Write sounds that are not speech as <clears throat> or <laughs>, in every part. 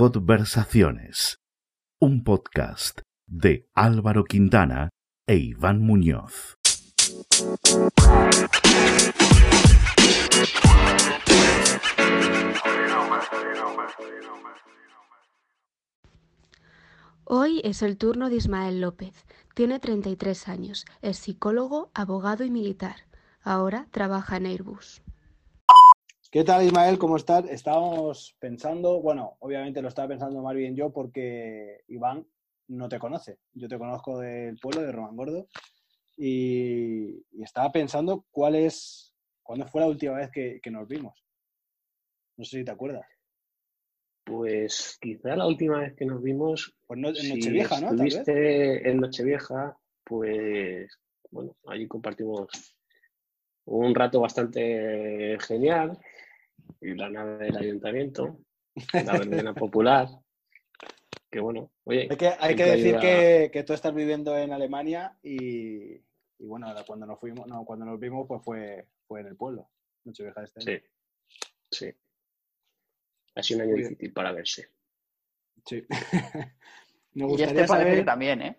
Conversaciones, un podcast de Álvaro Quintana e Iván Muñoz. Hoy es el turno de Ismael López. Tiene 33 años, es psicólogo, abogado y militar. Ahora trabaja en Airbus. ¿Qué tal Ismael? ¿Cómo estás? Estábamos pensando, bueno, obviamente lo estaba pensando más bien yo porque Iván no te conoce. Yo te conozco del pueblo de Román Gordo y, estaba pensando cuál es, cuándo fue la última vez que, nos vimos. No sé si te acuerdas. Pues quizá la última vez que nos vimos. Pues en Nochevieja, ¿no? Estuviste en Nochevieja, pues bueno, allí compartimos un rato bastante genial la nave del ayuntamiento, la verbena popular. Que bueno, oye. Hay que, hay que decir que, que, tú estás viviendo en Alemania y, y bueno, cuando nos fuimos, no, cuando nos vimos, pues fue, fue en el pueblo. Nochevieja este Sí, sí. Ha sido un año difícil para verse. Sí. <laughs> Me gustaría y este saber... también, ¿eh?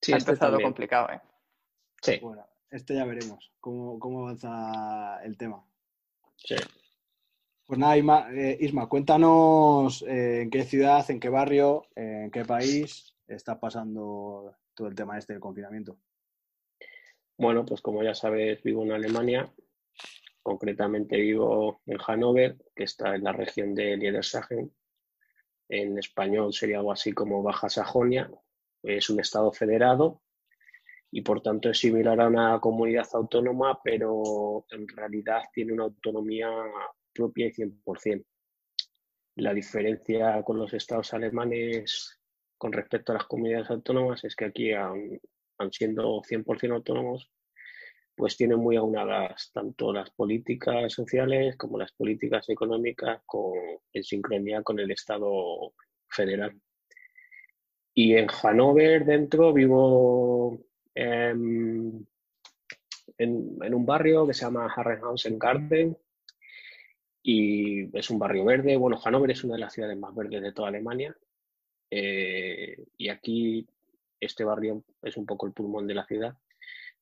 Sí, ha este empezado complicado, ¿eh? Sí. Bueno, este ya veremos cómo, cómo avanza el tema. Sí. Pues nada, Isma, eh, cuéntanos eh, en qué ciudad, en qué barrio, en qué país está pasando todo el tema este del confinamiento. Bueno, pues como ya sabes, vivo en Alemania. Concretamente vivo en Hannover, que está en la región de Niedersachsen. En español sería algo así como Baja Sajonia. Es un estado federado y por tanto es similar a una comunidad autónoma, pero en realidad tiene una autonomía propia y 100%. La diferencia con los estados alemanes con respecto a las comunidades autónomas es que aquí, aun, siendo 100% autónomos, pues tienen muy aunadas tanto las políticas sociales como las políticas económicas con, en sincronía con el Estado federal. Y en Hannover dentro vivo Em, en, un barrio que se llama Harrenhausen Garden y es un barrio verde. Bueno, Hannover es una de las ciudades más verdes de toda Alemania eh, y aquí este barrio es un poco el pulmón de la ciudad,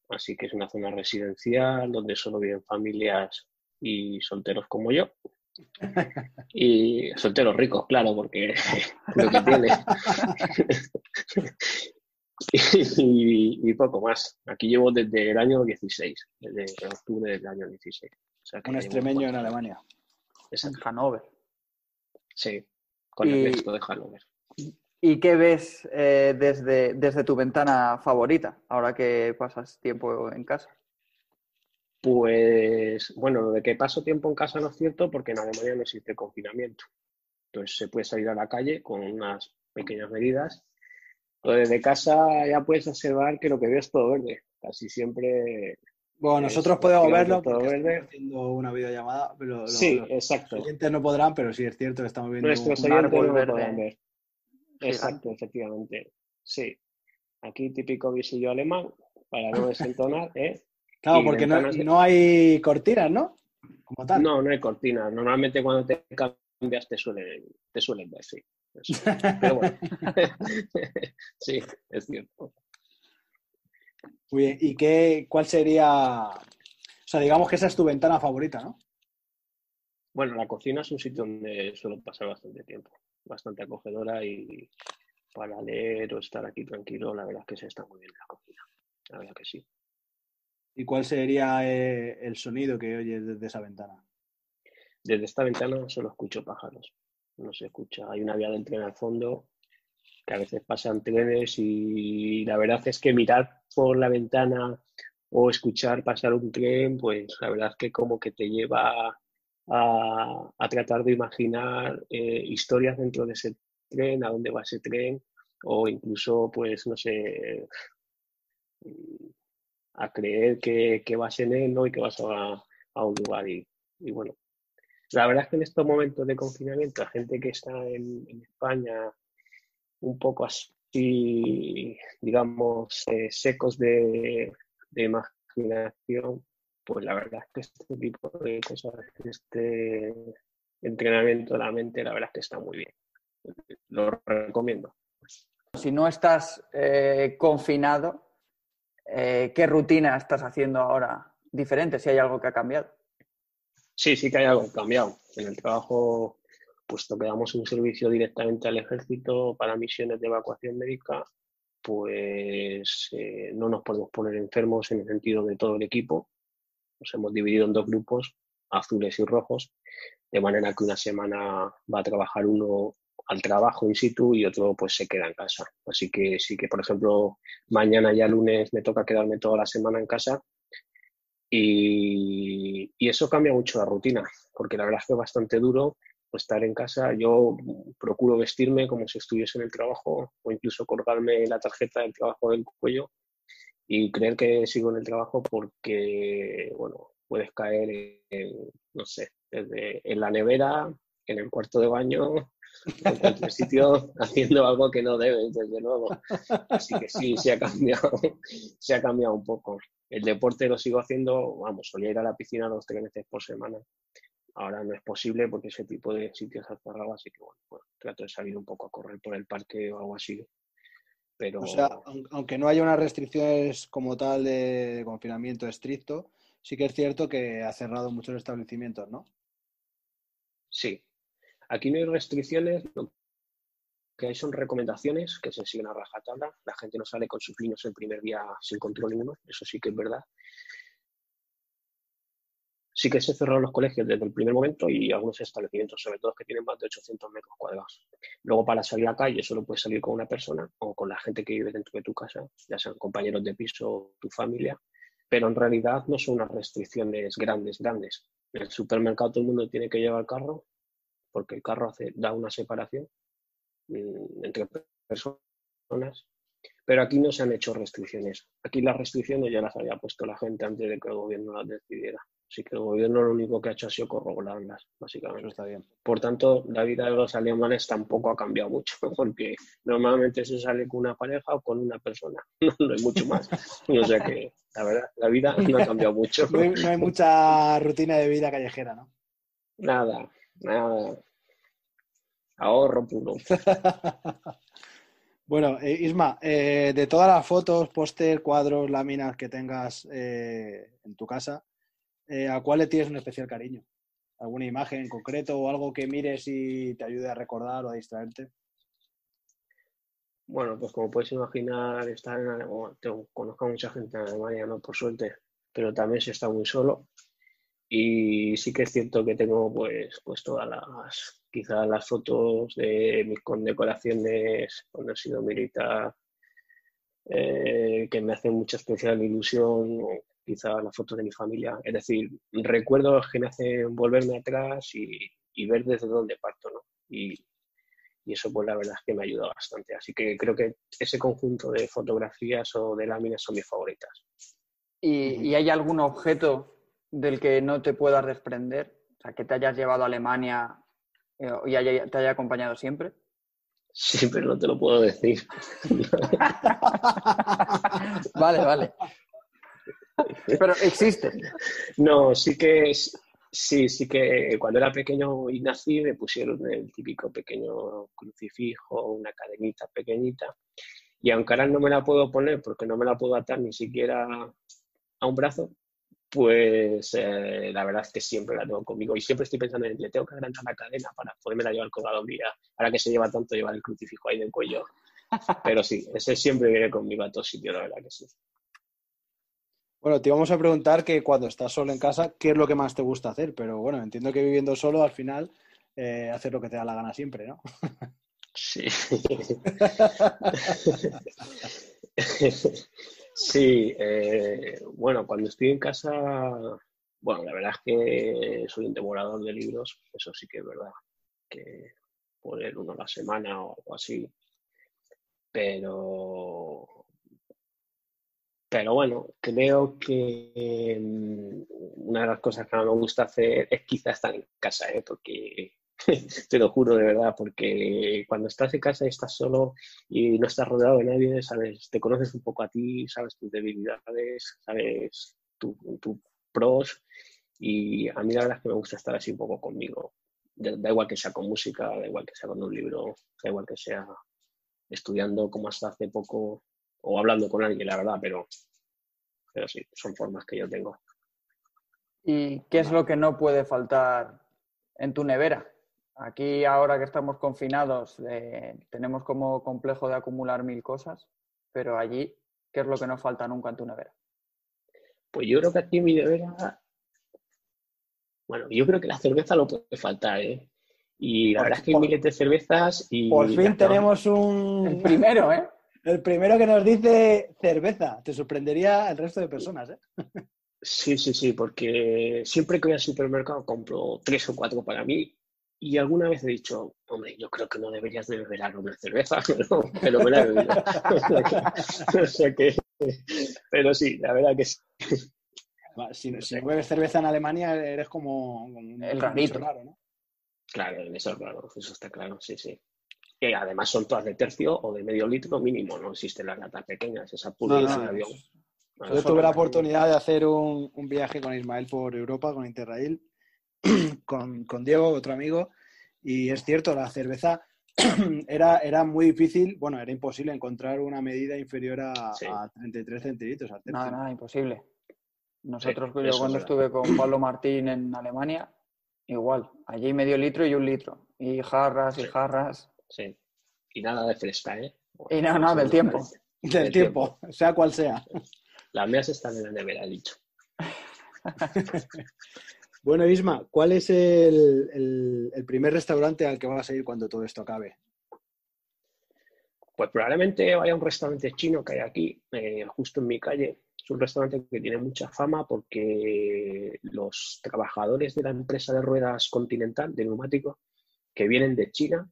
así que es una zona residencial donde solo viven familias y solteros como yo. Y solteros ricos, claro, porque <laughs> lo que tiene. <laughs> y, poco más. Aquí llevo desde el año 16, desde octubre del año 16. Un extremeño en Alemania. Es en Hannover. Sí, con el resto de Hannover. ¿Y qué ves eh, desde, desde tu ventana favorita, ahora que pasas tiempo en casa? Pues, bueno, de que paso tiempo en casa no es cierto porque en Alemania no existe confinamiento. Entonces se puede salir a la calle con unas pequeñas medidas pues desde casa ya puedes observar que lo que veo es todo verde. Casi siempre. Bueno, nosotros podemos verlo verde. haciendo una videollamada. Pero sí, exacto. Los oyentes no podrán, pero sí es cierto que estamos viendo Nuestros un árbol verde. ver. Exacto, efectivamente. Sí. Aquí típico visillo alemán, para no desentonar, ¿eh? Claro, porque no, no, hay cortinas, ¿no? Como tal. No, no hay cortinas. Normalmente cuando te cambias te suelen, te suelen ver, sí. Pero bueno, <laughs> <laughs> sí, es cierto. Muy bien, ¿y qué, cuál sería, o sea, digamos que esa es tu ventana favorita, ¿no? Bueno, la cocina es un sitio donde suelo pasar bastante tiempo, bastante acogedora y para leer o estar aquí tranquilo, la verdad es que se está muy bien la cocina, la verdad que sí. ¿Y cuál sería eh, el sonido que oyes desde esa ventana? Desde esta ventana solo escucho pájaros no se escucha. Hay una vía del tren al fondo, que a veces pasan trenes y la verdad es que mirar por la ventana o escuchar pasar un tren, pues la verdad es que como que te lleva a, tratar de imaginar eh, historias dentro de ese tren, a dónde va ese tren, o incluso, pues, no sé, a creer que, vas en él ¿no? y que vas a, un lugar. y bueno, la verdad es que en estos momentos de confinamiento, la gente que está en, España un poco así, digamos, eh, secos de, imaginación, pues la verdad es que este tipo de cosas, este, entrenamiento de la mente, la verdad es que está muy bien. Lo recomiendo. Si no estás eh, confinado, eh, ¿qué rutina estás haciendo ahora diferente? Si hay algo que ha cambiado. Sí, sí que hay algo cambiado. En el trabajo, puesto que damos un servicio directamente al ejército para misiones de evacuación médica, pues eh, no nos podemos poner enfermos en el sentido de todo el equipo. Nos hemos dividido en dos grupos, azules y rojos, de manera que una semana va a trabajar uno al trabajo in situ y otro pues se queda en casa. Así que sí que, por ejemplo, mañana ya lunes me toca quedarme toda la semana en casa y, y eso cambia mucho la rutina, porque la verdad es que es bastante duro estar en casa. Yo procuro vestirme como si estuviese en el trabajo o incluso colgarme la tarjeta del trabajo del cuello y creer que sigo en el trabajo porque, bueno, puedes caer en, no sé, desde en la nevera, en el cuarto de baño, en cualquier sitio <laughs> haciendo algo que no debes, desde luego. Así que sí, se ha cambiado, se ha cambiado un poco. El deporte lo sigo haciendo, vamos, solía ir a la piscina dos o tres veces por semana. Ahora no es posible porque ese tipo de sitios ha cerrado, así que bueno, pues trato de salir un poco a correr por el parque o algo así. Pero... O sea, aunque no haya unas restricciones como tal de confinamiento estricto, sí que es cierto que ha cerrado muchos establecimientos, ¿no? Sí. Aquí no hay restricciones, lo que hay son recomendaciones que se siguen a rajatabla. La gente no sale con sus niños el primer día sin control ninguno, eso sí que es verdad. Sí que se cerraron los colegios desde el primer momento y algunos establecimientos, sobre todo que tienen más de 800 metros cuadrados. Luego, para salir a calle, solo puedes salir con una persona o con la gente que vive dentro de tu casa, ya sean compañeros de piso o tu familia, pero en realidad no son unas restricciones grandes, grandes. En el supermercado todo el mundo tiene que llevar carro, porque el carro hace, da una separación mm, entre personas, pero aquí no se han hecho restricciones. Aquí las restricciones ya las había puesto la gente antes de que el gobierno las decidiera. Así que el gobierno lo único que ha hecho ha sido corroborarlas, básicamente. está bien. Por tanto, la vida de los alemanes tampoco ha cambiado mucho, <laughs> porque normalmente se sale con una pareja o con una persona, <laughs> no, hay mucho más. O sea que, la verdad, la vida no ha <laughs> cambiado mucho. No hay, no hay mucha rutina de vida callejera, ¿no? Nada, nada. Ahorro puro. Bueno, eh, Isma, eh, de todas las fotos, póster, cuadros, láminas que tengas eh, en tu casa, eh, ¿a cuál le tienes un especial cariño? ¿Alguna imagen en concreto o algo que mires y te ayude a recordar o a distraerte? Bueno, pues como puedes imaginar, estar en Alemania, conozco a mucha gente en Alemania, ¿no? Por suerte, pero también se está muy solo. Y sí que es cierto que tengo pues, pues todas las, quizás las fotos de mis condecoraciones cuando he sido militar, eh, que me hacen mucha especial ilusión, quizás las fotos de mi familia. Es decir, recuerdos que me hacen volverme atrás y, y ver desde dónde parto, ¿no? Y, y eso pues la verdad es que me ayuda bastante. Así que creo que ese conjunto de fotografías o de láminas son mis favoritas. ¿Y, y hay algún objeto del que no te puedas desprender? O sea, que te hayas llevado a Alemania eh, y haya- te haya acompañado siempre. Sí, pero no te lo puedo decir. <laughs> Vale, vale. Pero existe. No, sí que sí, sí que cuando era pequeño y nací me pusieron el típico pequeño crucifijo, una cadenita pequeñita. Y aunque ahora no me la puedo poner porque no me la puedo atar ni siquiera a un brazo, pues eh, la verdad es que siempre la tengo conmigo y siempre estoy pensando en le tengo que agrandar la cadena para poderme la llevar colgada un día. Ahora que se lleva tanto llevar el crucifijo ahí del cuello. Pero sí, ese siempre viene conmigo a todos sitios, la verdad que sí. Bueno, te íbamos a preguntar que cuando estás solo en casa, ¿qué es lo que más te gusta hacer? Pero bueno, entiendo que viviendo solo, al final, eh, haces lo que te da la gana siempre, ¿no? Sí. <laughs> Sí, eh, bueno, cuando estoy en casa, bueno, la verdad es que soy un devorador de libros, eso sí que es verdad, que leer uno a la semana o algo así, pero, pero bueno, creo que mm, una de las cosas que más me gusta hacer es quizá estar en casa, ¿eh? porque <laughs> te lo juro de verdad, porque cuando estás en casa y estás solo y no estás rodeado de nadie, sabes, te conoces un poco a ti, sabes tus debilidades, sabes tus tu pros y a mí la verdad es que me gusta estar así un poco conmigo. da igual que sea con música, da igual que sea con un libro, da igual que sea estudiando como hasta hace poco o hablando con alguien, la verdad, pero, pero sí, son formas que yo tengo. ¿Y qué es lo que no puede faltar en tu nevera? Aquí ahora que estamos confinados eh, tenemos como complejo de acumular mil cosas, pero allí, ¿qué es lo que no falta nunca en tu nevera? Pues yo creo que aquí en mi nevera, bueno, yo creo que la cerveza lo puede faltar, ¿eh? Y la verdad es que hay miles de cervezas y... Por fin tenemos un... El <laughs> primero, ¿eh? El primero que nos dice cerveza. Te sorprendería el resto de personas, ¿eh? Sí, sí, sí, porque siempre que voy al supermercado compro tres o cuatro para mí y alguna vez he dicho, hombre, yo creo que no deberías de beber una cerveza, <laughs> pero, me la he bebido. <laughs> o sea que, pero sí, la verdad que sí. Si, si bebes cerveza en Alemania eres como, un rarito. raro, ¿no? Claro, eso es raro, eso está claro, sí, sí. Que además son todas de tercio o de medio litro mínimo, no existen las latas pequeñas, esa pura no, no, avión. Yo tuve la oportunidad de hacer un, un, viaje con Ismael por Europa, con Interrail, <clears throat> con, con, Diego, otro amigo, y es cierto, la cerveza <clears throat> era, era muy difícil, bueno, era imposible encontrar una medida inferior a, sí. a 33 centilitros. Nada, nada, imposible. Nosotros, sí, yo cuando estuve con Pablo Martín en Alemania, igual, allí medio litro y un litro, y jarras y jarras. Sí, y nada de fresca, ¿eh? Y nada, nada, del tiempo. Del, del tiempo, tiempo, <laughs> sea cual sea. Las mías están en la nevera, he dicho. <laughs> bueno, Isma, ¿cuál es el, el, el, primer restaurante al que vas a ir cuando todo esto acabe? Pues probablemente vaya a un restaurante chino que hay aquí, eh, justo en mi calle. Es un restaurante que tiene mucha fama porque los trabajadores de la empresa de ruedas Continental, de neumáticos, que vienen de China,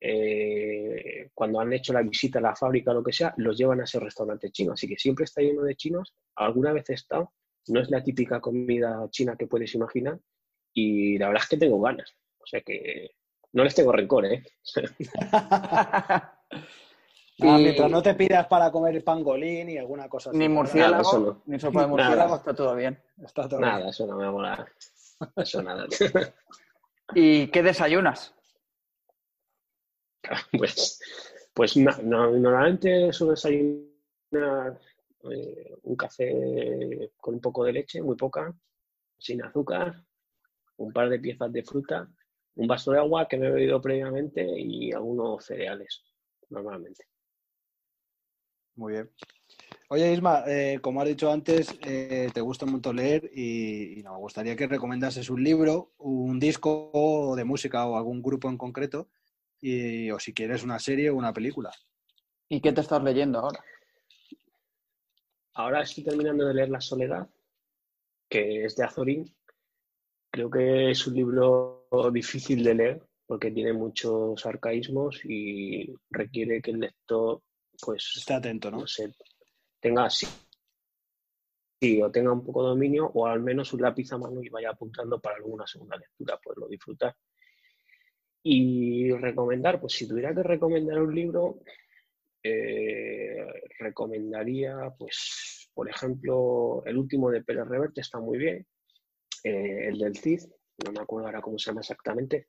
eh, cuando han hecho la visita a la fábrica o lo que sea, los llevan a ese restaurante chino. Así que siempre está lleno de chinos. Alguna vez he estado. No es la típica comida china que puedes imaginar. Y la verdad es que tengo ganas. O sea que no les tengo rencor, ¿eh? <laughs> <laughs> Ah, mientras no te pidas para comer pangolín y alguna cosa así. Ni murciélago, nada, no. ni sopa de <laughs> murciélago, nada. está todo bien. Está todo nada, bien. eso no me mola. Eso nada. ¿Y qué desayunas? <laughs> Pues, pues no, no, normalmente suelo desayunar eh, un café con un poco de leche, muy poca, sin azúcar, un par de piezas de fruta, un vaso de agua que me he bebido previamente y algunos cereales, normalmente. Muy bien. Oye, Isma, eh, como has dicho antes, eh, te gusta mucho leer y, y nos gustaría que recomendases un libro, un disco de música o algún grupo en concreto y, o si quieres una serie o una película. ¿Y qué te estás leyendo ahora? Ahora estoy terminando de leer La Soledad, que es de Azorín. Creo que es un libro difícil de leer porque tiene muchos arcaísmos y requiere que el lector pues esté atento, ¿no? no sé, tenga sí, sí, o tenga un poco de dominio o al menos un lápiz a mano y vaya apuntando para alguna segunda lectura, poderlo disfrutar. Y recomendar, pues si tuviera que recomendar un libro, eh, recomendaría, pues, por ejemplo, el último de Pérez Reverte está muy bien, eh, el del CID, no me acuerdo ahora cómo se llama exactamente,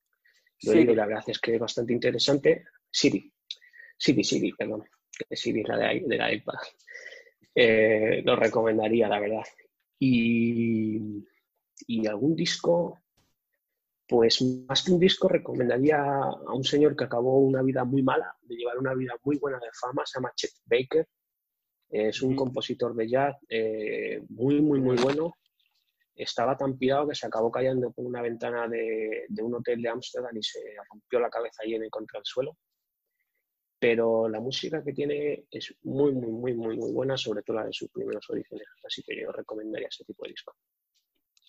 lo sí. digo, la verdad es que es bastante interesante. Siri, Siri, Siri, perdón, Siri es la de, de la iPad. Eh, lo recomendaría, la verdad. Y, y algún disco, pues más que un disco, recomendaría a un señor que acabó una vida muy mala, de llevar una vida muy buena de fama, se llama Chet Baker. Es un compositor de jazz eh, muy, muy, muy bueno. Estaba tan pirado que se acabó cayendo por una ventana de, de un hotel de Ámsterdam y se rompió la cabeza y en contra el suelo. Pero la música que tiene es muy, muy, muy, muy, muy buena, sobre todo la de sus primeros orígenes. Así que yo recomendaría ese tipo de disco.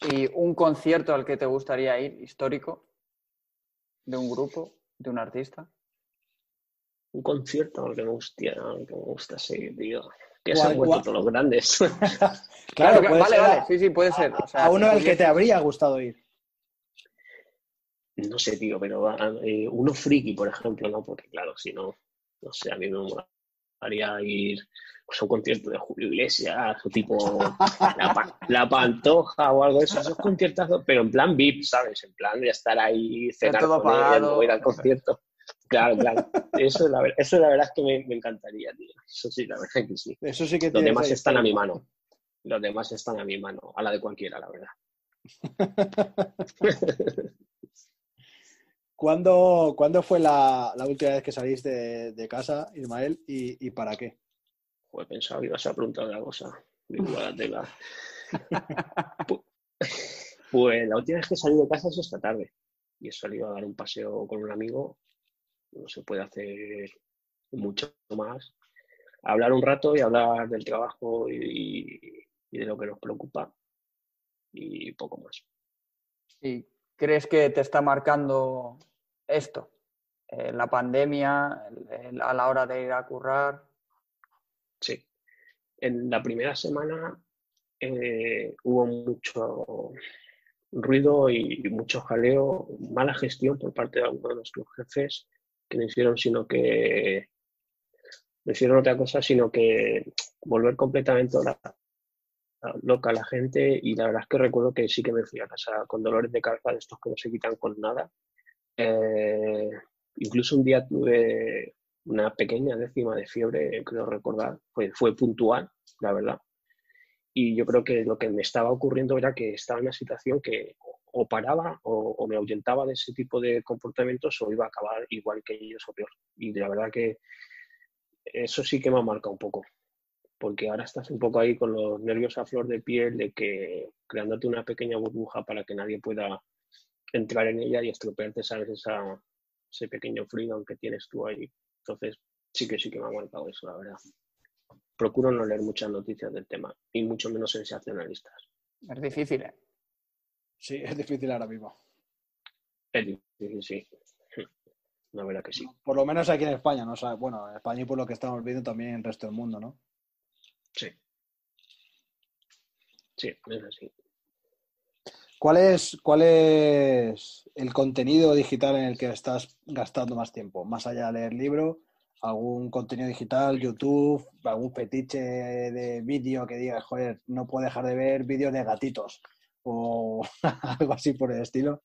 ¿Y un concierto al que te gustaría ir, histórico? ¿De un grupo? ¿De un artista? Un concierto al que me gusta, al que me gusta seguir, tío. Que se han vuelto todos los grandes. <laughs> claro, claro vale, vale, sí, sí, puede ser. O sea, a uno al que te habría gustado ir. No sé, tío, pero eh, uno friki, por ejemplo, ¿no? Porque claro, si no, no sé, a mí me mola gustaría ir pues, a un concierto de Julio Iglesias, o tipo <laughs> la, Pantoja o algo de eso, esos conciertazos, pero en plan VIP, ¿sabes? En plan de estar ahí, cenar todo con él, ir al concierto. Claro, claro. Eso, la, eso la verdad es que me, me, encantaría, tío. Eso sí, la verdad que sí. Eso sí que Los demás están a mi mano. Los demás están a mi mano, a la de cualquiera, la verdad. <laughs> ¿Cuándo, ¿Cuándo, fue la, la, última vez que saliste de, de casa, Ismael, y, y, para qué? Pues pensaba que ibas a preguntar una cosa. <laughs> pues la última vez que salí de casa es esta tarde. Y he salido a dar un paseo con un amigo. No se puede hacer mucho más. Hablar un rato y hablar del trabajo y, y de lo que nos preocupa. Y poco más. ¿Y crees que te está marcando esto? Eh, la pandemia, a la hora de ir a currar. Sí. En la primera semana eh, hubo mucho ruido y mucho jaleo, mala gestión por parte de algunos de nuestros jefes que no hicieron sino que hicieron otra cosa sino que volver completamente la, loca la gente y la verdad es que recuerdo que sí que me fui a casa con dolores de cabeza de estos que no se quitan con nada. Eh, incluso un día tuve una pequeña décima de fiebre, creo recordar, fue, fue puntual, la verdad. Y yo creo que lo que me estaba ocurriendo era que estaba en una situación que o paraba o, o me ahuyentaba de ese tipo de comportamientos o iba a acabar igual que ellos o peor. Y la verdad que eso sí que me ha marcado un poco porque ahora estás un poco ahí con los nervios a flor de piel de que creándote una pequeña burbuja para que nadie pueda entrar en ella y estropearte, ¿sabes? Esa, ese pequeño frío que tienes tú ahí. Entonces, sí que sí que me ha aguantado eso, la verdad. Procuro no leer muchas noticias del tema, y mucho menos sensacionalistas. Es difícil, ¿eh? Sí, es difícil ahora mismo. Es difícil, sí. La verdad que sí. Por lo menos aquí en España, ¿no? bueno, en España y por lo que estamos viendo también en el resto del mundo, ¿no? Sí. Sí, es así. ¿Cuál es, ¿Cuál es el contenido digital en el que estás gastando más tiempo? Más allá de leer libro, algún contenido digital, YouTube, algún fetiche de vídeo que digas, joder, no puedo dejar de ver vídeos de gatitos o <laughs> algo así por el estilo.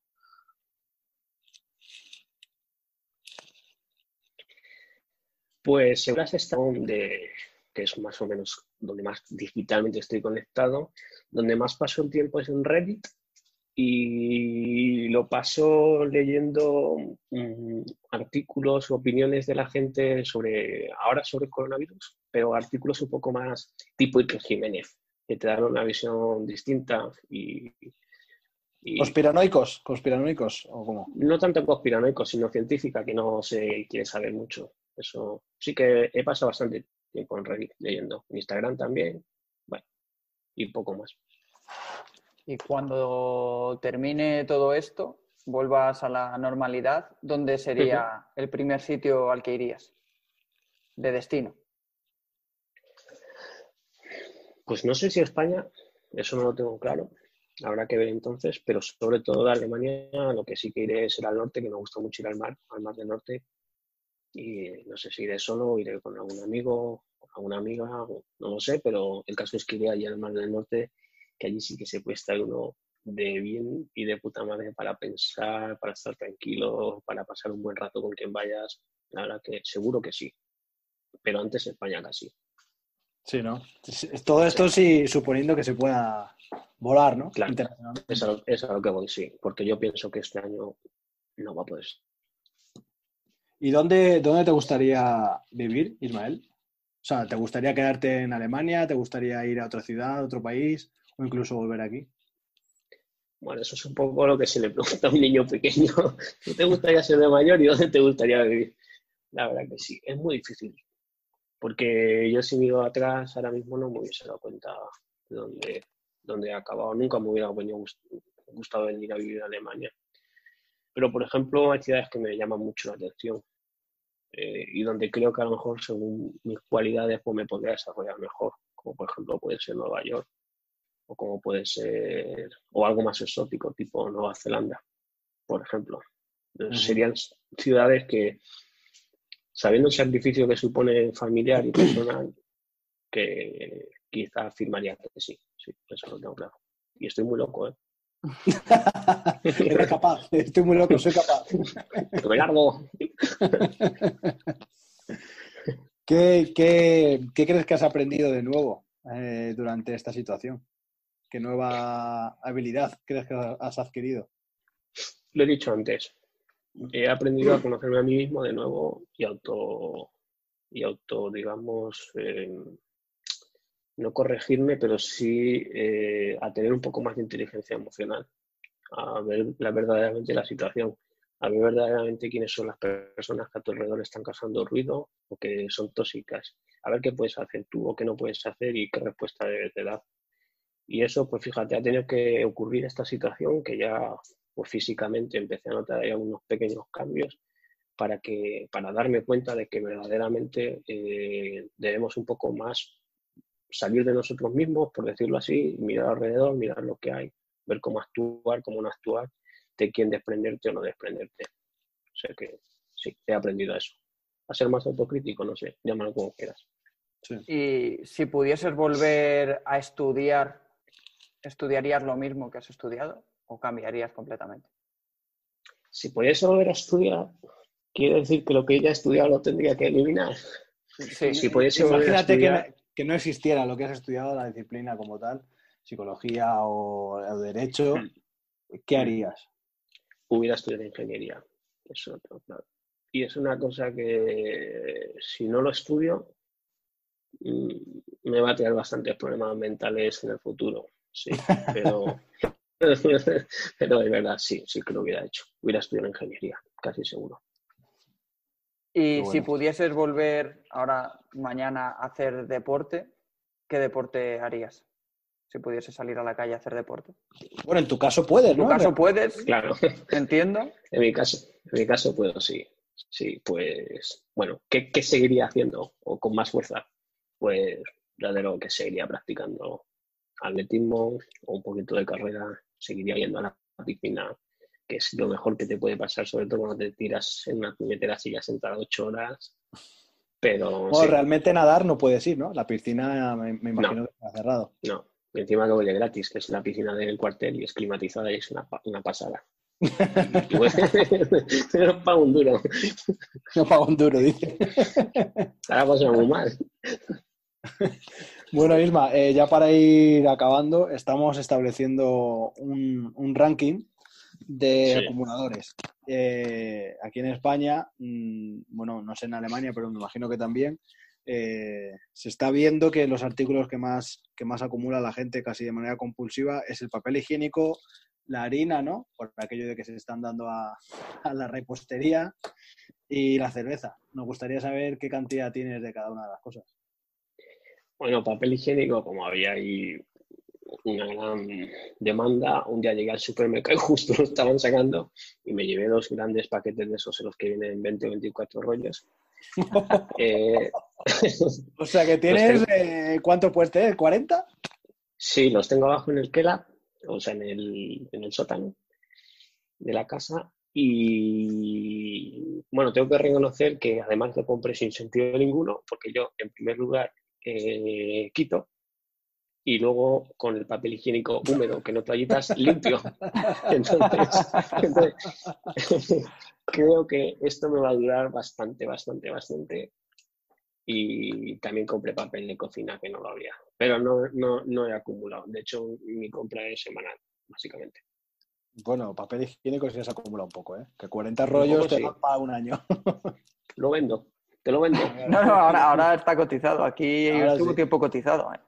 Pues según está de que es más o menos donde más digitalmente estoy conectado. Donde más paso el tiempo es en Reddit y lo paso leyendo mm, artículos o opiniones de la gente sobre, ahora sobre el coronavirus, pero artículos un poco más tipo Iker Jiménez, que te dan una visión distinta y, ¿Conspiranoicos? ¿Conspiranoicos o cómo? No tanto conspiranoicos, sino científica, que no se quiere saber mucho. Eso sí que he pasado bastante tiempo en Reddit leyendo. En Instagram también, bueno, y poco más. Y cuando termine todo esto, vuelvas a la normalidad, ¿dónde sería el primer sitio al que irías? De destino. Pues no sé si España, eso no lo tengo claro. Habrá que ver entonces, pero sobre todo de Alemania, lo que sí que iré es al norte, que me gusta mucho ir al mar, al mar del norte, y no sé si iré solo, iré con algún amigo, alguna amiga, no lo sé, pero el caso es que iré allá al Mar del Norte, que allí sí que se puede estar uno de bien y de puta madre para pensar, para estar tranquilo, para pasar un buen rato con quien vayas. La verdad que seguro que sí. Pero antes España casi. Sí, ¿no? Todo esto sí, suponiendo que se pueda volar, ¿no? Claro. Es a, es a lo que voy, sí. Porque yo pienso que este año no va a poder ¿Y dónde, dónde te gustaría vivir, Ismael? O sea, ¿te gustaría quedarte en Alemania? ¿Te gustaría ir a otra ciudad, a otro país? ¿O incluso volver aquí? Bueno, eso es un poco lo que se le pregunta a un niño pequeño. <laughs> ¿Tú te gustaría ser de mayor y dónde te gustaría vivir? La verdad que sí, es muy difícil. Porque yo si miro atrás, ahora mismo no me hubiese dado cuenta de dónde, dónde he acabado. Nunca me hubiera gustado venir a vivir a Alemania. Pero, por ejemplo, hay ciudades que me llaman mucho la atención eh, y donde creo que a lo mejor, según mis cualidades, pues me podría desarrollar mejor, como por ejemplo puede ser Nueva York o como puede ser, o algo más exótico, tipo Nueva Zelanda, por ejemplo. Serían ciudades que, sabiendo el sacrificio que supone familiar y personal, que quizá afirmaría que sí, sí, eso lo tengo claro. Y estoy muy loco, ¿eh? <laughs> Eres capaz, estoy muy loco, soy capaz. <laughs> ¡Me largo! <laughs> ¿Qué, qué, qué crees que has aprendido de nuevo eh, durante esta situación? ¿Qué nueva habilidad crees que has adquirido? Lo he dicho antes. He aprendido a conocerme a mí mismo de nuevo y auto, y auto digamos, eh, no corregirme, pero sí eh, a tener un poco más de inteligencia emocional, a ver la, verdaderamente la situación, a ver verdaderamente quiénes son las personas que a tu alrededor están causando ruido o que son tóxicas, a ver qué puedes hacer tú o qué no puedes hacer y qué respuesta debes de dar. Y eso, pues fíjate, ha tenido que ocurrir esta situación que ya pues, físicamente empecé a notar ahí unos pequeños cambios para, que, para darme cuenta de que verdaderamente eh, debemos un poco más salir de nosotros mismos, por decirlo así, mirar alrededor, mirar lo que hay, ver cómo actuar, cómo no actuar, de quién desprenderte o no desprenderte. O sea que sí, he aprendido a eso. A ser más autocrítico, no sé, llámalo como quieras. Y si pudieses volver a estudiar, ¿estudiarías lo mismo que has estudiado o cambiarías completamente? Si pudiese volver a estudiar, quiere decir que lo que ya he estudiado lo tendría que eliminar. Sí, si pudiese volver a estudiar que no existiera lo que has estudiado, la disciplina como tal, psicología o, derecho, mm. ¿qué harías? Hubiera estudiado ingeniería. Eso, Y es una cosa que si no lo estudio, mm, me va a tener bastantes problemas mentales en el futuro. Sí, pero, <laughs> pero de verdad, sí, sí que lo hubiera hecho. Hubiera estudiado ingeniería, casi seguro. Y si pudieses volver ahora, mañana, a hacer deporte, ¿qué deporte harías? Si pudieses salir a la calle a hacer deporte. Bueno, en tu caso puedes, ¿no? En tu caso puedes. Claro. <laughs> Entiendo. En mi caso, en mi caso puedo, sí. Sí, pues, bueno, ¿qué, seguiría haciendo? O con más fuerza. Pues, ya de lo que seguiría practicando atletismo o un poquito de carrera, seguiría yendo a la piscina que es lo mejor que te puede pasar, sobre todo cuando te tiras en una puñetera silla sentada ocho horas. Pero. realmente nadar no puedes ir, ¿no? La piscina me, imagino que está cerrado. No, y encima que huele gratis, que es la piscina del cuartel y es climatizada y es una, una pasada. <laughs> <laughs> no pago un duro. No pago un duro, dice. Ahora pasa muy mal. Bueno, Isma, eh, ya para ir acabando, estamos estableciendo un, un ranking de acumuladores. Eh, aquí en España, mm, bueno, no sé en Alemania, pero me imagino que también, eh, se está viendo que los artículos que más, que más acumula la gente casi de manera compulsiva es el papel higiénico, la harina, ¿no? Por aquello de que se están dando a, la repostería y la cerveza. Nos gustaría saber qué cantidad tienes de cada una de las cosas. Bueno, papel higiénico, como había ahí una gran demanda. Un día llegué al supermercado y justo lo estaban sacando y me llevé dos grandes paquetes de esos en los que vienen 20 o 24 rollos. <laughs> Eh, <laughs> o sea que tienes, eh, ¿cuánto puedes tener? ¿40? Sí, los tengo abajo en el Kela, o sea, en el, en el sótano de la casa. Y bueno, tengo que reconocer que además lo compré sin sentido ninguno, porque yo, en primer lugar, eh, quito y luego con el papel higiénico húmedo, que no toallitas, limpio. <laughs> Entonces, <laughs> creo que esto me va a durar bastante, bastante, bastante. Y también compré papel de cocina, que no lo había. Pero no, no, no he acumulado. De hecho, mi compra es semanal, básicamente. Bueno, papel higiénico sí se acumula un poco, ¿eh? Que 40 rollos te dan para un año. lo vendo, te lo vendo. No, no, ahora, ahora está cotizado. Aquí estuvo tiempo cotizado. ¿eh?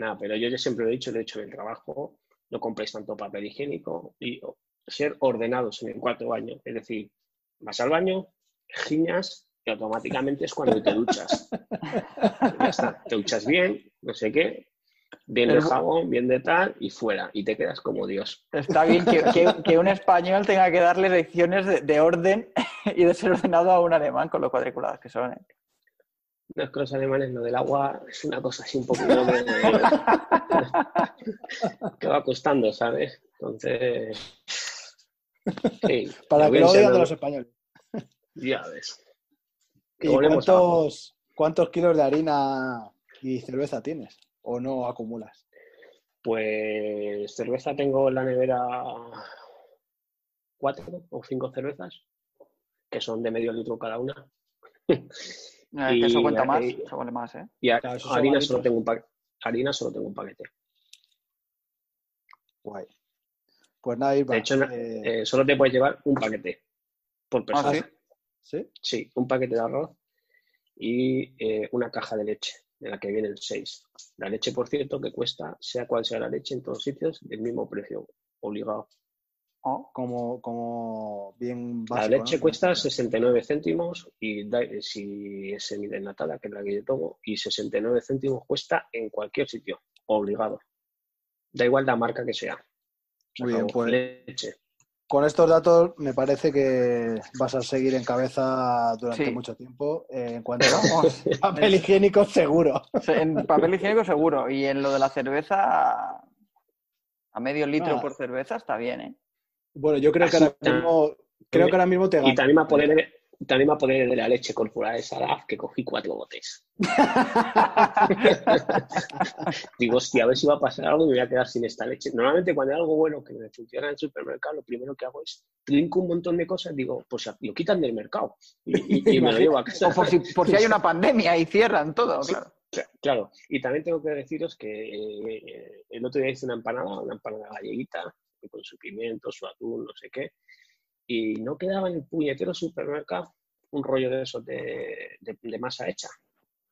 Nada, pero yo ya siempre lo he dicho, lo he hecho en el trabajo, no compréis tanto papel higiénico y ser ordenados en el cuarto baño. Es decir, vas al baño, giñas y automáticamente es cuando te duchas. ya está, te duchas bien, no sé qué, bien el jabón, bien de tal y fuera. Y te quedas como Dios. Está bien que, un español tenga que darle lecciones de, de, orden <laughs> y de ser ordenado a un alemán con lo cuadriculados que son. ¿eh? No es que los alemanes lo del agua es una cosa así un poco <laughs> que va costando, ¿sabes? Entonces. Sí, Para que lo de los españoles. Ya ves. ¿Y cuántos, cuántos kilos de harina y cerveza tienes? ¿O no acumulas? Pues cerveza tengo en la nevera cuatro o cinco cervezas, que son de medio litro cada una. <laughs> Eh, que eso Y cuenta más, eso vale más, ¿eh? Y a- Claro, harina, solo tengo un pa- harina solo tengo un paquete. Guay. Pues nada, Irma. De hecho, eh, Eh, solo te puedes llevar un paquete por persona. ¿Ah, sí? ¿sí? Sí, un paquete de arroz y eh, una caja de leche, de la que vienen seis. La leche, por cierto, que cuesta, sea cual sea la leche, en todos sitios, el mismo precio, obligado. Oh, Como, como bien La leche ¿no? cuesta 69 céntimos y da- si es semidesnatada, que es la que yo tomo, y 69 céntimos cuesta en cualquier sitio, obligado. Da igual la marca que sea. Se Muy bien, pues- Leche. Con estos datos me parece que vas a seguir en cabeza durante Sí. mucho tiempo. eh, en cuanto vamos, a <laughs> <laughs> papel higiénico, seguro. en papel higiénico seguro. Y en lo de la cerveza, a medio litro Ah. por cerveza está bien, ¿eh? Bueno, yo creo que ahora mismo, creo que ahora mismo te Y gano. también me apoderé, también me apoderé de la leche corporal de Sadaf, que cogí cuatro botes. <laughs> Digo, hostia, a ver si va a pasar algo y me voy a quedar sin esta leche. Normalmente cuando hay algo bueno que me funciona en el supermercado, lo primero que hago es trinco un montón de cosas, digo, pues lo quitan del mercado y, y- y me lo llevo a casa. O por si, por si hay una <laughs> pandemia y cierran todo, Sí. claro. Claro, y también tengo que deciros que eh, el otro día hice una empanada, una empanada galleguita, con su pimiento, su atún, no sé qué, y no quedaba en el puñetero supermercado un rollo de esos de, de- de masa hecha.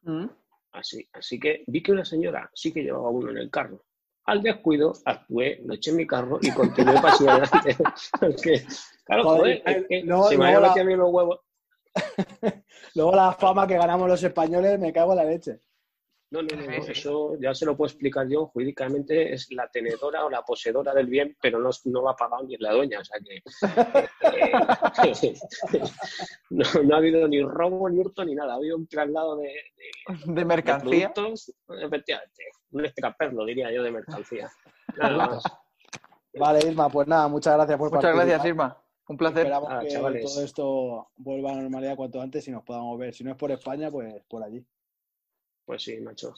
Mm. Así, así que vi que una señora sí que llevaba uno en el carro. Al descuido, actué, lo eché en mi carro y continué para <laughs> adelante. Porque, claro, Joder, joder, que luego- se me había la- metido los huevos. <laughs> Luego la fama que ganamos los españoles, me cago en la leche. No, no, no, eso ya se lo puedo explicar yo. Jurídicamente es la tenedora o la poseedora del bien, pero no, no lo ha pagado ni la dueña. O sea que <laughs> eh, <laughs> no, no ha habido ni robo, ni hurto, ni nada. Ha habido un traslado de, de- De de mercancía. productos, efectivamente. Un extraperlo, diría yo, de mercancía. <laughs> Nada más. Vale, Isma, pues nada, muchas gracias por Muchas participar. gracias, Irma. Un placer. Esperamos Ah, que chavales. todo esto vuelva a la normalidad cuanto antes y nos podamos ver. Si no es por España, pues por allí. Pues sí, macho.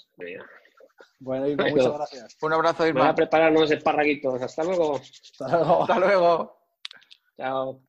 Bueno, Irma, muchas gracias. Un abrazo, Voy a Irma. preparar unos esparraguitos. Hasta luego. Hasta luego. Hasta luego. Chao.